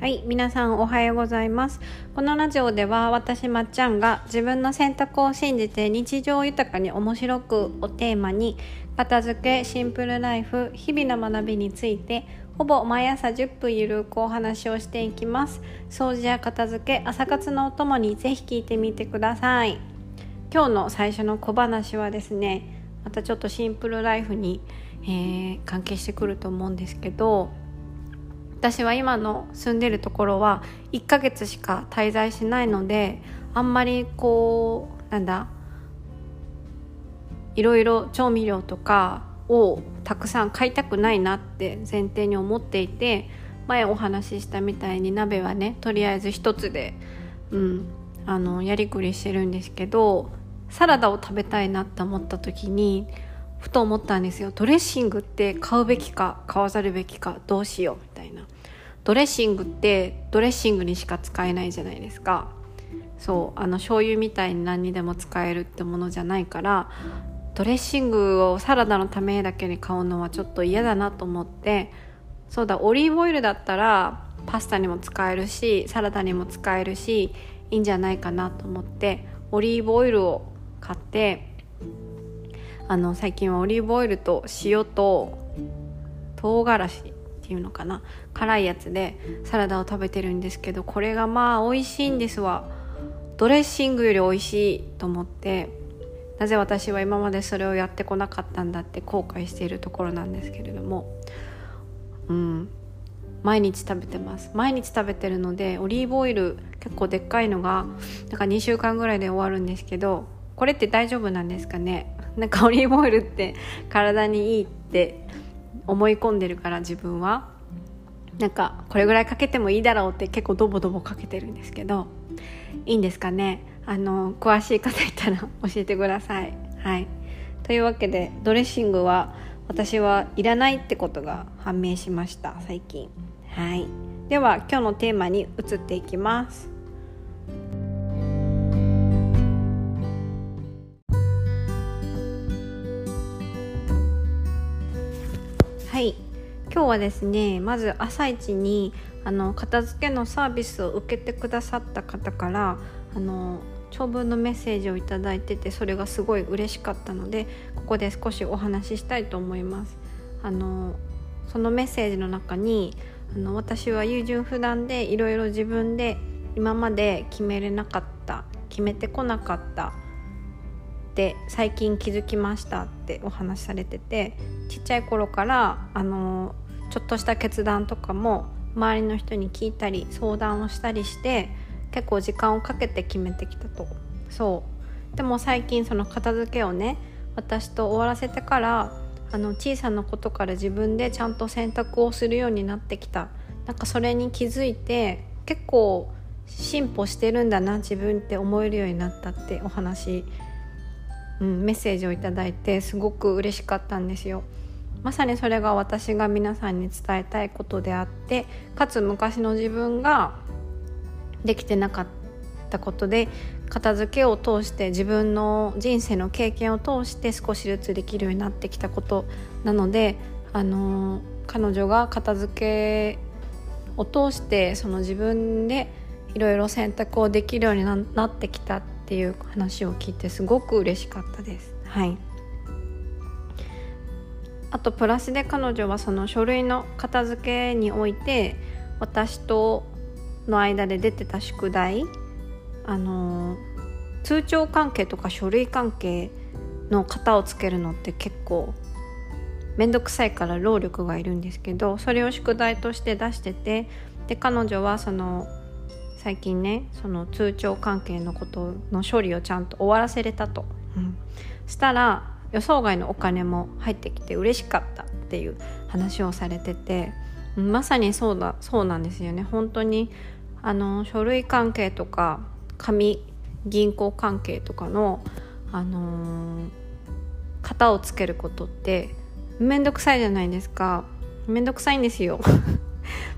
はい皆さんおはようございます。このラジオでは私まっちゃんが自分の選択を信じて日常豊かに面白くをテーマに片付けシンプルライフ日々の学びについてほぼ毎朝10分ゆるくお話をしていきます。掃除や片付け朝活のお供にぜひ聞いてみてください。今日の最初の小話はですねまたちょっとシンプルライフに、えー、関係してくると思うんですけど私は今の住んでるところは1ヶ月しか滞在しないのであんまりこうなんだいろいろ調味料とかをたくさん買いたくないなって前提に思っていて前お話ししたみたいに鍋はねとりあえず一つで、うん、あのやりくりしてるんですけどサラダを食べたいなって思った時にふと思ったんですよ。ドレッシングって買うべきか買わざるべきかどうしようみたいな。ドレッシングってドレッシングにしか使えないじゃないですか。そうあの醤油みたいに何にでも使えるってものじゃないからドレッシングをサラダのためだけに買うのはちょっと嫌だなと思ってそうだオリーブオイルだったらパスタにも使えるしサラダにも使えるしいいんじゃないかなと思ってオリーブオイルを買ってあの最近はオリーブオイルと塩と唐辛子っていうのかな辛いやつでサラダを食べてるんですけどこれがまあ美味しいんですわ。ドレッシングより美味しいと思ってなぜ私は今までそれをやってこなかったんだって後悔しているところなんですけれどもうん。毎日食べてます。毎日食べてるのでオリーブオイル結構でっかいのがなんか2週間ぐらいで終わるんですけどこれって大丈夫なんですかね？なんかオリーブオイルって体にいいって思い込んでるから自分はなんかこれぐらいかけてもいいだろうって結構ドボドボかけてるんですけどいいんですかね？あの詳しい方いたら 教えてください。はい、というわけでドレッシングは私はいらないってことが判明しました最近。はい、では今日のテーマに移っていきます。今日はですねまず朝一にあの片付けのサービスを受けてくださった方からあの長文のメッセージを頂いててそれがすごい嬉しかったのでここで少しお話ししたいと思います。あのそのメッセージの中にあの私は優柔不断でいろいろ自分で今まで決めれなかった決めてこなかったって最近気づきましたってお話しされててちっちゃい頃からあのちょっとした決断とかも周りの人に聞いたり相談をしたりして結構時間をかけて決めてきたと。そう。でも最近その片付けをね私と終わらせてからあの小さなことから自分でちゃんと選択をするようになってきた。なんかそれに気づいて結構進歩してるんだな自分って思えるようになったってお話うん、メッセージを頂いてすごく嬉しかったんですよ。まさにそれが私が皆さんに伝えたいことであってかつ昔の自分ができてなかったことで片付けを通して自分の人生の経験を通して少しずつできるようになってきたことなのであの彼女が片付けを通してその自分でいろいろ選択をできるようになってきたっていう話を聞いてすごく嬉しかったです。はいあとプラスで彼女はその書類の片付けにおいて私との間で出てた宿題あの通帳関係とか書類関係の型をつけるのって結構面倒くさいから労力がいるんですけどそれを宿題として出しててで彼女はその最近ねその通帳関係のことの処理をちゃんと終わらせれたと、うん、したら予想外のお金も入ってきて嬉しかったっていう話をされててまさにそうだそうなんですよね。本当にあの書類関係とか紙銀行関係とかのあのー、型をつけることって面倒くさいじゃないですか。面倒くさいんですよ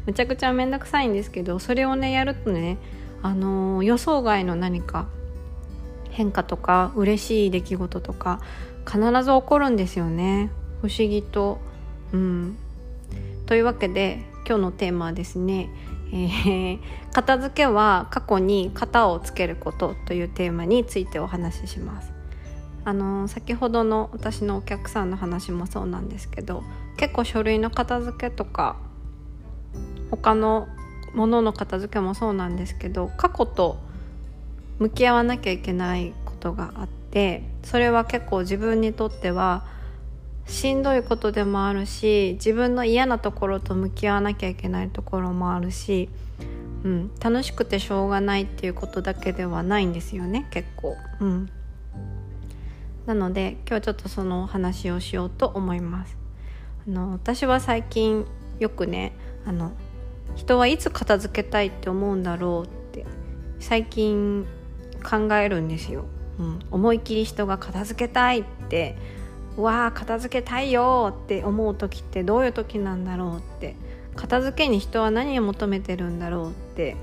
めちゃくちゃ面倒くさいんですけどそれをねやるとね、あのー、予想外の何か変化とか嬉しい出来事とか必ず起こるんですよね。不思議と。うん、というわけで今日のテーマはですね、えー、片付けは過去に型をつけることというテーマについてお話しします。あの先ほどの私のお客さんの話もそうなんですけど結構書類の片付けとか他のものの片付けもそうなんですけど過去と向き合わなきゃいけないことがあってそれは結構自分にとってはしんどいことでもあるし自分の嫌なところと向き合わなきゃいけないところもあるし、うん、楽しくてしょうがないっていうことだけではないんですよね結構。うん、なので今日ちょっとそのお話をしようと思います。あの私は最近よくねあの人はいつ片付けたいって思うんだろうって最近考えるんですよ。うん、思い切り人が片付けたいってわあ片付けたいよって思う時ってどういう時なんだろうって片付けに人は何を求めてるんだろうって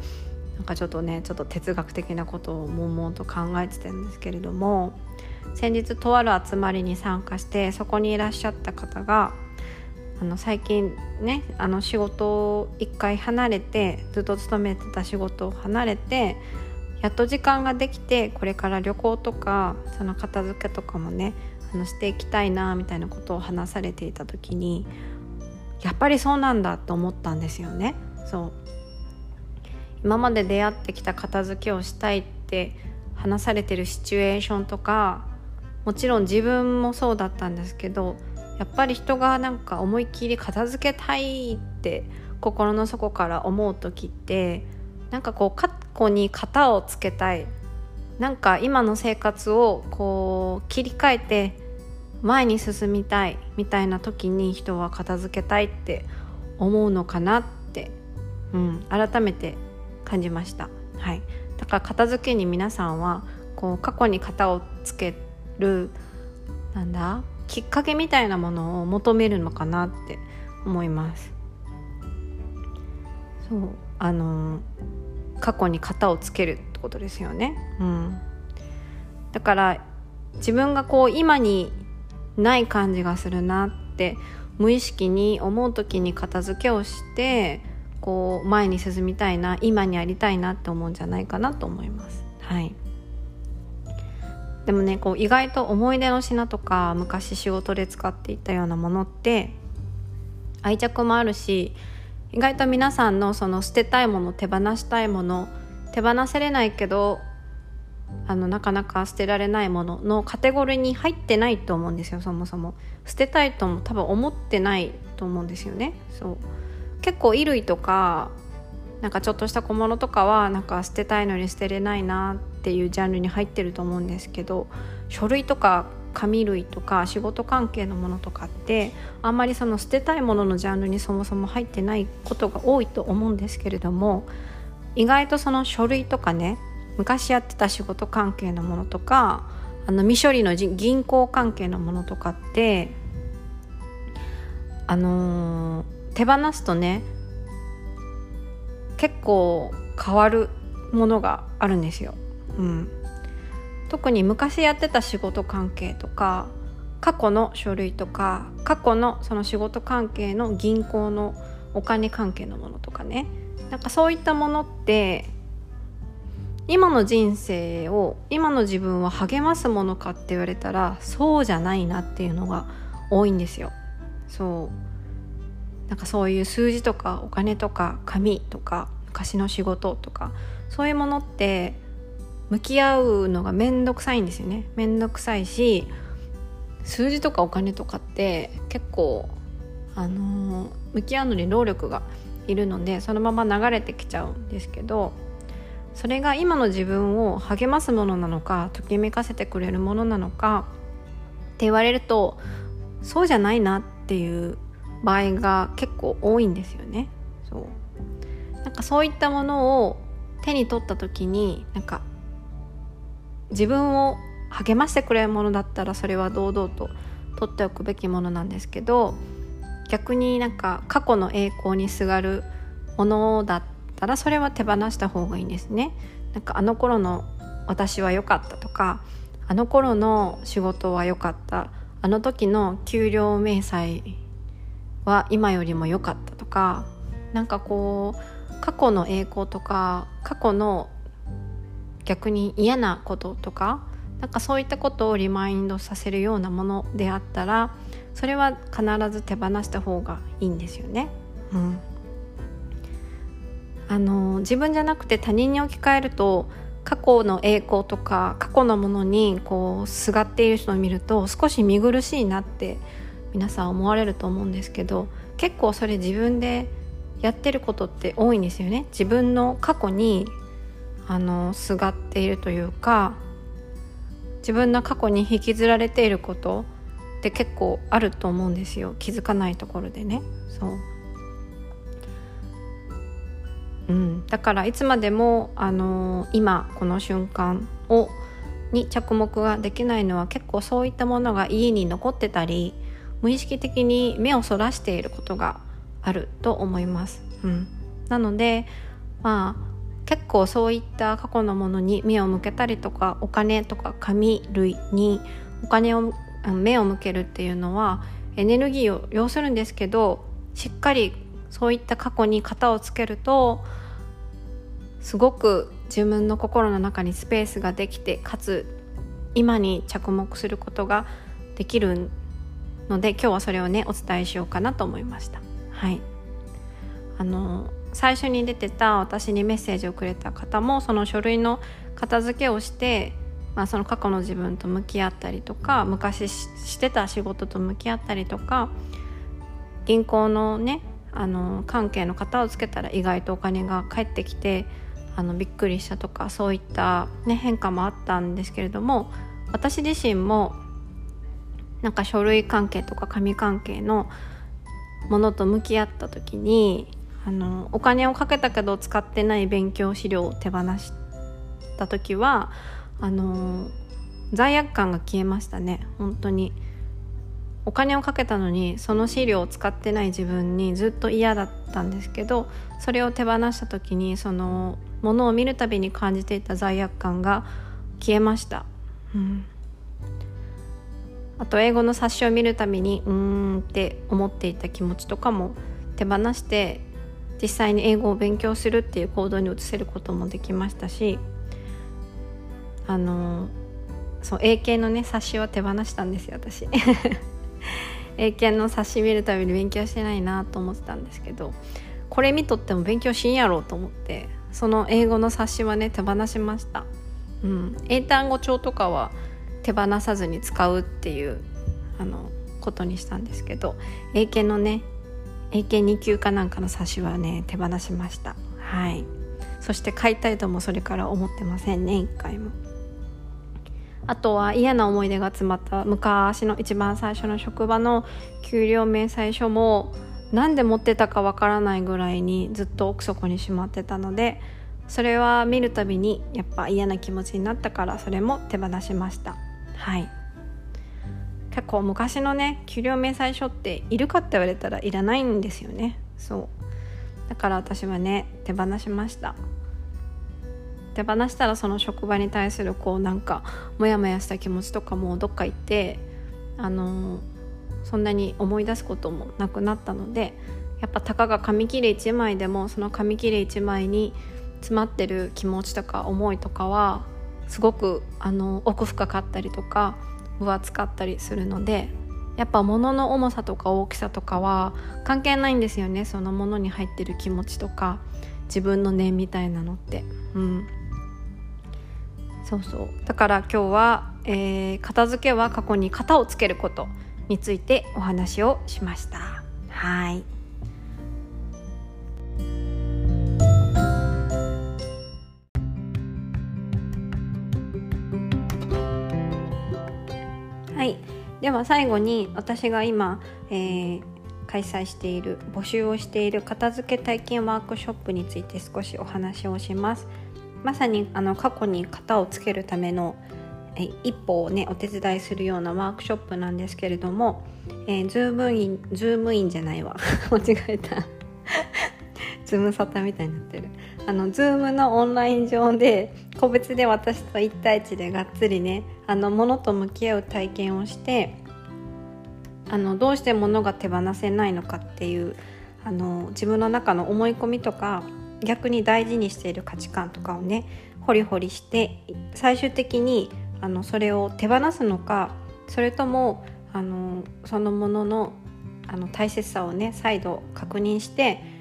なんかちょっとねちょっと哲学的なことを悶々と考えてたんですけれども先日とある集まりに参加してそこにいらっしゃった方があの最近ねあの仕事を一回離れてずっと勤めてた仕事を離れてやっと時間ができてこれから旅行とかその片付けとかもねあのしていきたいなみたいなことを話されていた時にやっぱりそうなんだと思ったんですよね。そう今まで出会ってきた片付けをしたいって話されてるシチュエーションとかもちろん自分もそうだったんですけどやっぱり人がなんか思いっきり片付けたいって心の底から思う時ってなんかこう過去に型をつけたいなんか今の生活をこう切り替えて前に進みたいみたいな時に人は片付けたいって思うのかなって、うん、改めて感じました。はい、だから片付けに皆さんはこう過去に型をつけるなんだ？きっかけみたいなものを求めるのかなって思います。そうあの過去に型をつけるってことですよね。うん、だから自分がこう今にない感じがするなって無意識に思う時に片付けをしてこう前に進みたいな今にありたいなって思うんじゃないかなと思います。はいでもねこう意外と思い出の品とか昔仕事で使っていたようなものって愛着もあるし意外と皆さんのその捨てたいもの手放したいもの手放せれないけどあのなかなか捨てられないもののカテゴリーに入ってないと思うんですよそもそも。捨てたいとも多分思ってないと思うんですよね。そう。結構衣類とかなんかちょっとした小物とかはなんか捨てたいのに捨てれないなっていうジャンルに入ってると思うんですけど書類とか紙類とか仕事関係のものとかってあんまりその捨てたいもののジャンルにそもそも入ってないことが多いと思うんですけれども意外とその書類とかね昔やってた仕事関係のものとかあの未処理の銀行関係のものとかってあのー、手放すとね結構変わるものがあるんですよ。うん、特に昔やってた仕事関係とか過去の書類とか過去のその仕事関係の銀行のお金関係のものとかね。なんかそういったものって今の人生を今の自分を励ますものかって言われたらそうじゃないなっていうのが多いんですよ。そう。なんかそういう数字とかお金とか紙とか昔の仕事とかそういうものって向き合うのが面倒くさいんですよね面倒くさいし数字とかお金とかって結構あのー、向き合うのに労力がいるのでそのまま流れてきちゃうんですけどそれが今の自分を励ますものなのかときめかせてくれるものなのかって言われるとそうじゃないなっていう場合が結構多いんですよね。そうなんかそういったものを手に取った時になんか自分を励ましてくれるものだったらそれは堂々と取っておくべきものなんですけど逆になんか過去の栄光にすがるものだったらそれは手放した方がいいんですね。なんかあの頃の私は良かったとかあの頃の仕事は良かったあの時の給料明細は今よりも良かったとかなんかこう過去の栄光とか過去の逆に嫌なこととかなんかそういったことをリマインドさせるようなものであったらそれは必ず手放した方がいいんですよね。うん、あの自分じゃなくて他人に置き換えると過去の栄光とか過去のものにこうすがっている人を見ると少し見苦しいなって皆さん思われると思うんですけど結構それ自分でやってることって多いんですよね自分の過去にあのすがっているというか自分の過去に引きずられていることって結構あると思うんですよ。気づかないところでね。そう。うん、だからいつまでも、あの、今この瞬間をに着目ができないのは結構そういったものが家に残ってたり無意識的に目をそらしていることがあると思います。うん、なのでまあ結構そういった過去のものに目を向けたりとかお金とか紙類にお金を目を向けるっていうのはエネルギーを要するんですけどしっかりそういった過去に型をつけるとすごく自分の心の中にスペースができてかつ今に着目することができるので今日はそれをねお伝えしようかなと思いました。はいあの最初に出てた私にメッセージをくれた方もその書類の片付けをして、まあ、その過去の自分と向き合ったりとか昔してた仕事と向き合ったりとか銀行のねあの関係の方をつけたら意外とお金が返ってきてあのびっくりしたとかそういった、ね、変化もあったんですけれども私自身もなんか書類関係とか紙関係のものと向き合った時にあのお金をかけたけど使ってない勉強資料を手放した時はあの罪悪感が消えましたね。本当に。お金をかけたのにその資料を使ってない自分にずっと嫌だったんですけどそれを手放した時にそのものを見るたびに感じていた罪悪感が消えました、うん、あと英語の冊子を見るたびにうーんって思っていた気持ちとかも手放して実際に英語を勉強するっていう行動に移せることもできましたしあのそう英検のね冊子は手放したんですよ私。英検の冊子見るたびに勉強してないなと思ってたんですけどこれ見とっても勉強しんやろうと思ってその英語の冊子はね手放しました、うん、英単語帳とかは手放さずに使うっていうあのことにしたんですけど英検のね英検2級かなんかの冊子はね手放しました。はい。そして買いたいともそれから思ってませんね一回も。あとは嫌な思い出が詰まった昔の一番最初の職場の給料明細書も何で持ってたかわからないぐらいにずっと奥底にしまってたのでそれは見るたびにやっぱ嫌な気持ちになったからそれも手放しました。はい。結構昔のね給料明細書っているかって言われたらいらないんですよね。そう。だから私はね手放しました。手放したらその職場に対するこうなんかモヤモヤした気持ちとかもどっか行ってあのそんなに思い出すこともなくなったのでやっぱたかが紙切れ1枚でもその紙切れ1枚に詰まってる気持ちとか思いとかはすごくあの奥深かったりとか分厚かったりするのでやっぱ物の重さとか大きさとかは関係ないんですよね。その物に入ってる気持ちとか自分の念みたいなのって。うん。そうそう。だから今日は、えー、片付けは過去に型をつけることについてお話をしました。はい。はい。では最後に私が今、えー、開催している募集をしている片付け体験ワークショップについて少しお話をします。まさにあの過去に型をつけるためのえ一歩をねお手伝いするようなワークショップなんですけれども、えー、ズームインズームインじゃないわ。間違えた。ズームサタみたいになってる。あのズームのオンライン上で個別で私と1対1でがっつりねあの物と向き合う体験をしてあのどうして物が手放せないのかっていうあの自分の中の思い込みとか逆に大事にしている価値観とかをねホリホリして最終的にあのそれを手放すのかそれともあのそのもののあの大切さをね再度確認して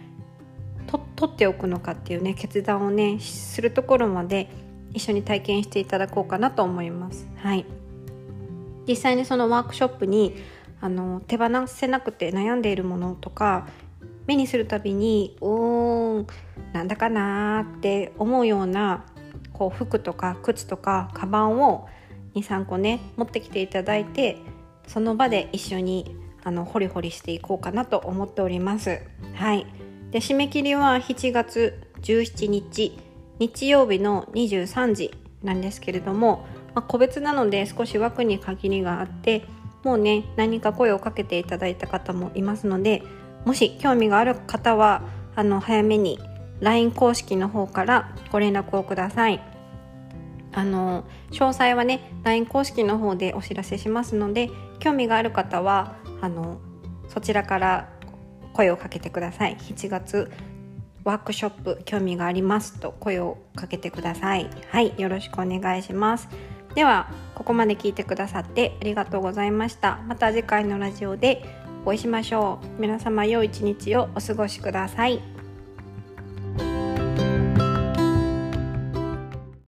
取っておくのかっていうね決断をねするところまで一緒に体験していただこうかなと思います。はい、実際にそのワークショップにあの手放せなくて悩んでいるものとか目にするたびにうーんなんだかなって思うようなこう服とか靴とかカバンを23個ね持ってきていただいてその場で一緒にあのホリホリしていこうかなと思っております。はい、で締め切りは7月17日日曜日の23時なんですけれども、まあ、個別なので少し枠に限りがあってもうね何か声をかけていただいた方もいますのでもし興味がある方はあの早めに LINE 公式の方からご連絡をください。あの詳細はね LINE 公式の方でお知らせしますので興味がある方はあのそちらから声をかけてください。7月ワークショップ興味がありますと声をかけてください。はいよろしくお願いします。ではここまで聞いてくださってありがとうございました。また次回のラジオでお会いしましょう。皆様良い一日をお過ごしください。